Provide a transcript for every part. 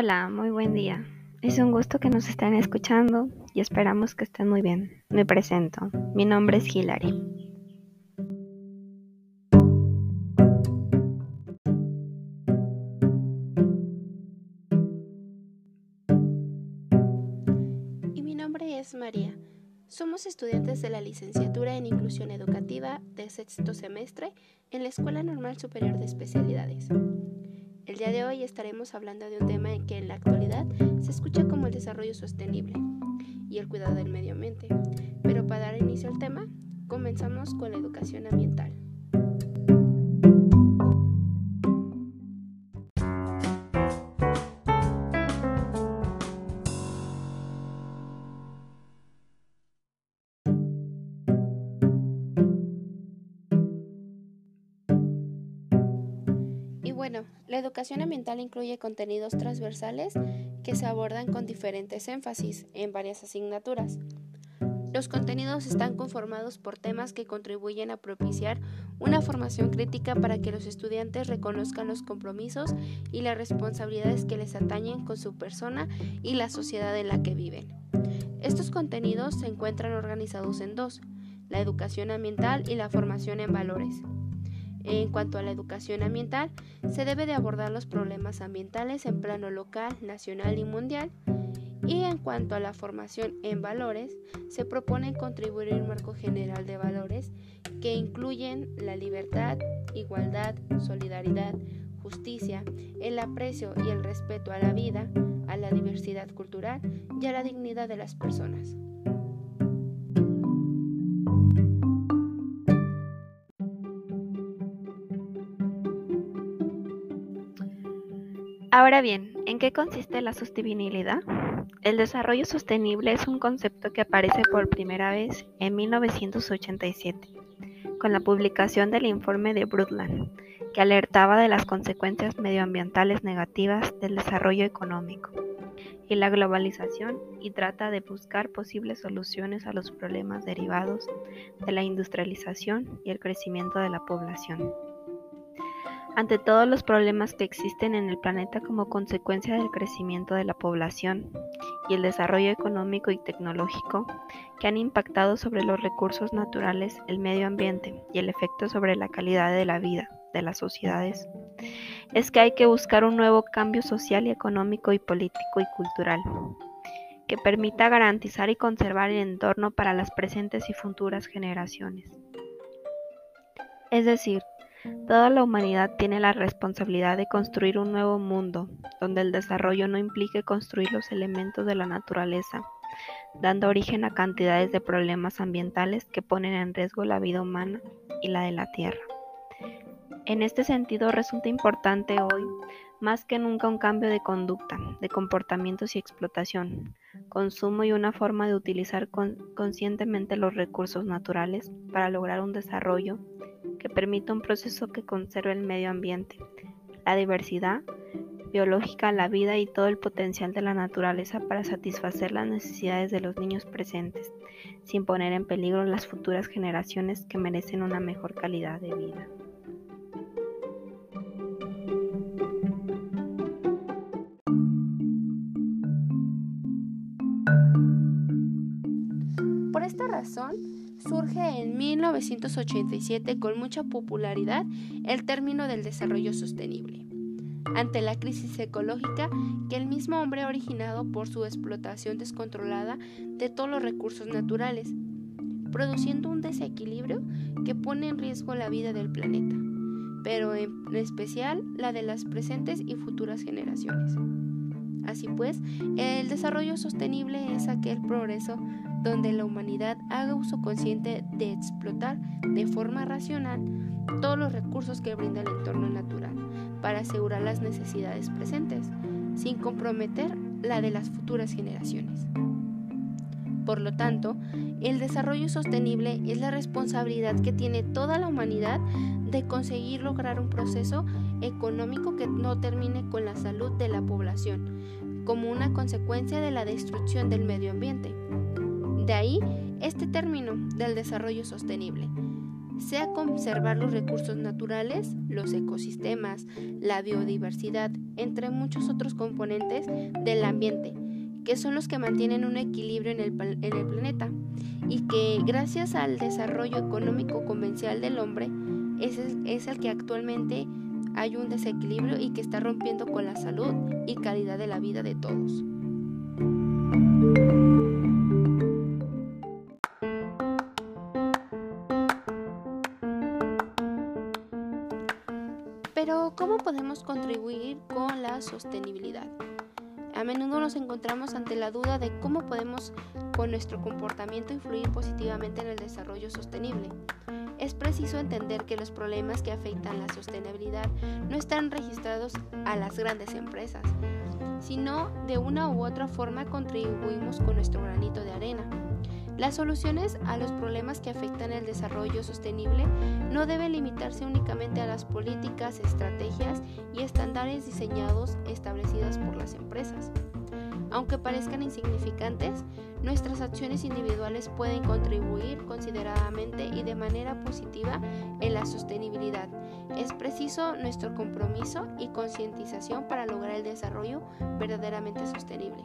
Hola, muy buen día. Es un gusto que nos estén escuchando y esperamos que estén muy bien. Me presento. Mi nombre es Hilary. Y mi nombre es María. Somos estudiantes de la licenciatura en Inclusión Educativa de sexto semestre en la Escuela Normal Superior de Especialidades. El día de hoy estaremos hablando de un tema que en la actualidad se escucha como el desarrollo sostenible y el cuidado del medio ambiente. Pero para dar inicio al tema, comenzamos con la educación ambiental. Bueno, la educación ambiental incluye contenidos transversales que se abordan con diferentes énfasis en varias asignaturas. Los contenidos están conformados por temas que contribuyen a propiciar una formación crítica para que los estudiantes reconozcan los compromisos y las responsabilidades que les atañen con su persona y la sociedad en la que viven. Estos contenidos se encuentran organizados en dos, la educación ambiental y la formación en valores. En cuanto a la educación ambiental, se debe de abordar los problemas ambientales en plano local, nacional y mundial. Y en cuanto a la formación en valores, se propone contribuir a un marco general de valores que incluyen la libertad, igualdad, solidaridad, justicia, el aprecio y el respeto a la vida, a la diversidad cultural y a la dignidad de las personas. Ahora bien, ¿en qué consiste la sostenibilidad? El desarrollo sostenible es un concepto que aparece por primera vez en 1987, con la publicación del informe de Brundtland, que alertaba de las consecuencias medioambientales negativas del desarrollo económico y la globalización y trata de buscar posibles soluciones a los problemas derivados de la industrialización y el crecimiento de la población. Ante todos los problemas que existen en el planeta como consecuencia del crecimiento de la población y el desarrollo económico y tecnológico que han impactado sobre los recursos naturales, el medio ambiente y el efecto sobre la calidad de la vida de las sociedades, es que hay que buscar un nuevo cambio social y económico y político y cultural que permita garantizar y conservar el entorno para las presentes y futuras generaciones. Es decir, Toda la humanidad tiene la responsabilidad de construir un nuevo mundo, donde el desarrollo no implique construir los elementos de la naturaleza, dando origen a cantidades de problemas ambientales que ponen en riesgo la vida humana y la de la Tierra. En este sentido, resulta importante hoy, más que nunca, un cambio de conducta, de comportamientos y explotación, consumo y una forma de utilizar conscientemente los recursos naturales para lograr un desarrollo que permita un proceso que conserve el medio ambiente, la diversidad biológica, la vida y todo el potencial de la naturaleza para satisfacer las necesidades de los niños presentes, sin poner en peligro las futuras generaciones que merecen una mejor calidad de vida. Surge en 1987 con mucha popularidad el término del desarrollo sostenible, ante la crisis ecológica que el mismo hombre ha originado por su explotación descontrolada de todos los recursos naturales, produciendo un desequilibrio que pone en riesgo la vida del planeta, pero en especial la de las presentes y futuras generaciones. Así pues, el desarrollo sostenible es aquel progreso donde la humanidad haga uso consciente de explotar de forma racional todos los recursos que brinda el entorno natural para asegurar las necesidades presentes, sin comprometer la de las futuras generaciones. Por lo tanto, el desarrollo sostenible es la responsabilidad que tiene toda la humanidad de conseguir lograr un proceso económico que no termine con la salud de la población, como una consecuencia de la destrucción del medio ambiente. De ahí este término del desarrollo sostenible, sea conservar los recursos naturales, los ecosistemas, la biodiversidad, entre muchos otros componentes del ambiente, que son los que mantienen un equilibrio en el, planeta y que gracias al desarrollo económico convencional del hombre es es el que actualmente hay un desequilibrio y que está rompiendo con la salud y calidad de la vida de todos. Pero, ¿cómo podemos contribuir con la sostenibilidad? A menudo nos encontramos ante la duda de cómo podemos con nuestro comportamiento influir positivamente en el desarrollo sostenible. Es preciso entender que los problemas que afectan la sostenibilidad no están registrados a las grandes empresas, sino de una u otra forma contribuimos con nuestro granito de arena. Las soluciones a los problemas que afectan el desarrollo sostenible no deben limitarse únicamente a las políticas, estrategias y estándares diseñados establecidas por las empresas. Aunque parezcan insignificantes, nuestras acciones individuales pueden contribuir consideradamente y de manera positiva en la sostenibilidad. Es preciso nuestro compromiso y concientización para lograr el desarrollo verdaderamente sostenible.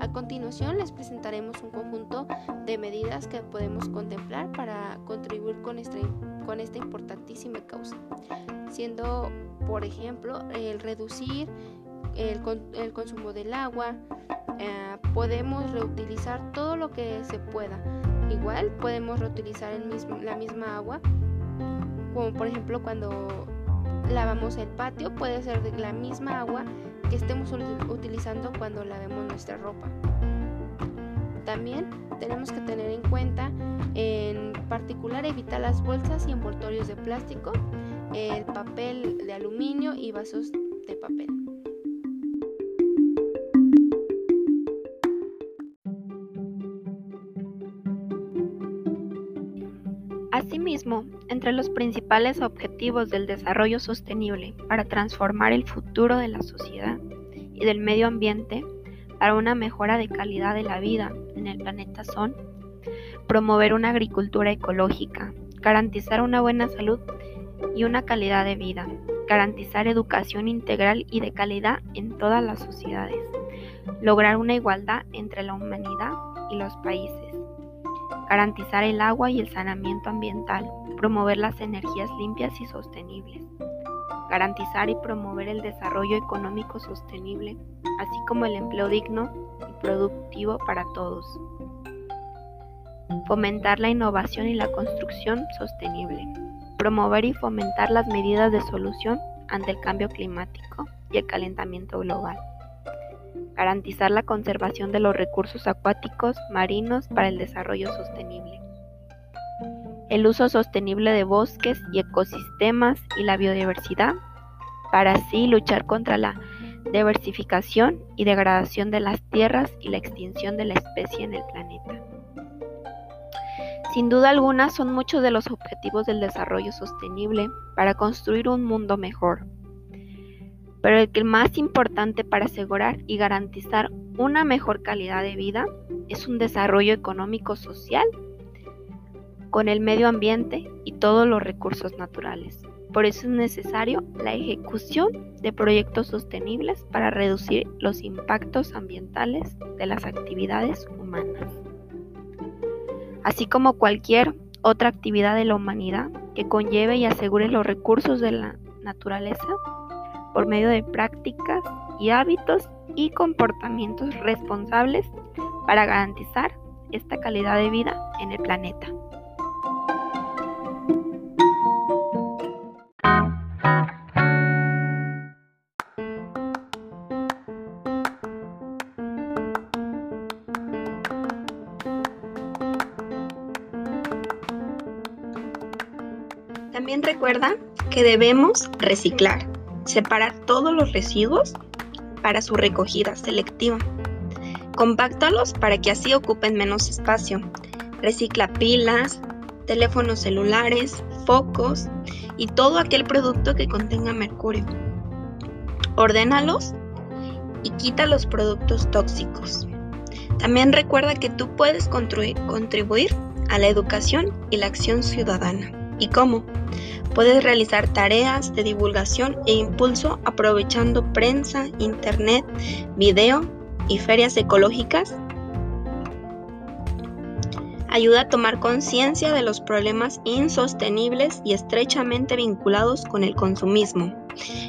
A continuación les presentaremos un conjunto de medidas que podemos contemplar para contribuir con esta, con importantísima causa, siendo por ejemplo el reducir el, el consumo del agua, eh, podemos reutilizar todo lo que se pueda. Igual podemos reutilizar el mismo, la misma agua, como por ejemplo cuando lavamos el patio, puede ser la misma agua que estemos utilizando cuando lavemos nuestra ropa. También tenemos que tener en cuenta, en particular, evitar las bolsas y envoltorios de plástico, el papel de aluminio y vasos de papel. Asimismo, entre los principales objetivos del desarrollo sostenible para transformar el futuro de la sociedad y del medio ambiente para una mejora de calidad de la vida en el planeta son promover una agricultura ecológica, garantizar una buena salud y una calidad de vida, garantizar educación integral y de calidad en todas las sociedades, lograr una igualdad entre la humanidad y los países garantizar el agua y el saneamiento ambiental, promover las energías limpias y sostenibles, garantizar y promover el desarrollo económico sostenible, así como el empleo digno y productivo para todos, fomentar la innovación y la construcción sostenible, promover y fomentar las medidas de solución ante el cambio climático y el calentamiento global. Garantizar la conservación de los recursos acuáticos marinos para el desarrollo sostenible, el uso sostenible de bosques y ecosistemas y la biodiversidad, para así luchar contra la diversificación y degradación de las tierras y la extinción de la especie en el planeta. Sin duda alguna son muchos de los objetivos del desarrollo sostenible para construir un mundo mejor, pero el que más importante para asegurar y garantizar una mejor calidad de vida es un desarrollo económico social con el medio ambiente y todos los recursos naturales. Por eso es necesario la ejecución de proyectos sostenibles para reducir los impactos ambientales de las actividades humanas, así como cualquier otra actividad de la humanidad que conlleve y asegure los recursos de la naturaleza por medio de prácticas y hábitos y comportamientos responsables para garantizar esta calidad de vida en el planeta. Recuerda que debemos reciclar Separar todos los residuos para su recogida selectiva. Compáctalos para que así ocupen menos espacio. Recicla pilas, teléfonos celulares, focos y todo aquel producto que contenga mercurio. Ordénalos y quita los productos tóxicos. También recuerda que tú puedes contribuir a la educación y la acción ciudadana. ¿Y cómo? Puedes realizar tareas de divulgación e impulso aprovechando prensa, internet, video y ferias ecológicas. Ayuda a tomar conciencia de los problemas insostenibles y estrechamente vinculados con el consumismo,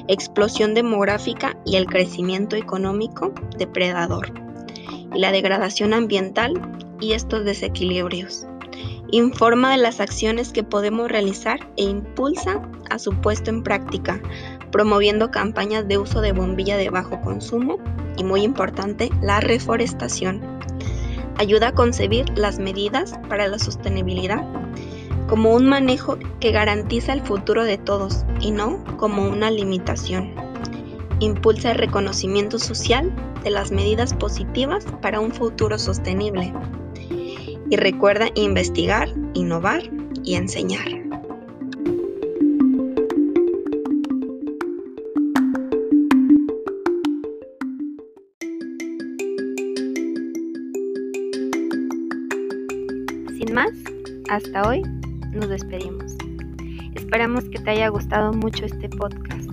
explosión demográfica y el crecimiento económico depredador, y la degradación ambiental y estos desequilibrios. Informa de las acciones que podemos realizar e impulsa a su puesto en práctica, promoviendo campañas de uso de bombilla de bajo consumo y muy importante, la reforestación. Ayuda a concebir las medidas para la sostenibilidad como un manejo que garantiza el futuro de todos y no como una limitación. Impulsa el reconocimiento social de las medidas positivas para un futuro sostenible y recuerda investigar, innovar y enseñar. Sin más, hasta hoy nos despedimos. Esperamos que te haya gustado mucho este podcast,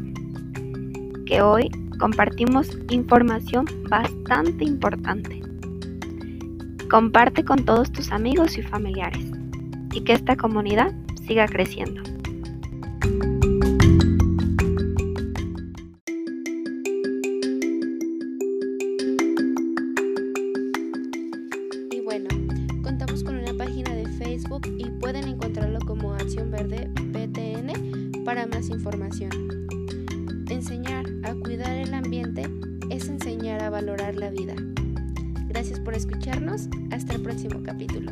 que hoy compartimos información bastante importante Comparte con todos tus amigos y familiares y que esta comunidad siga creciendo. Y bueno, contamos con una página de Facebook y pueden encontrarlo como Acción Verde PTN para más información. Enseñar a cuidar el ambiente es enseñar a valorar la vida por escucharnos. Hasta el próximo capítulo.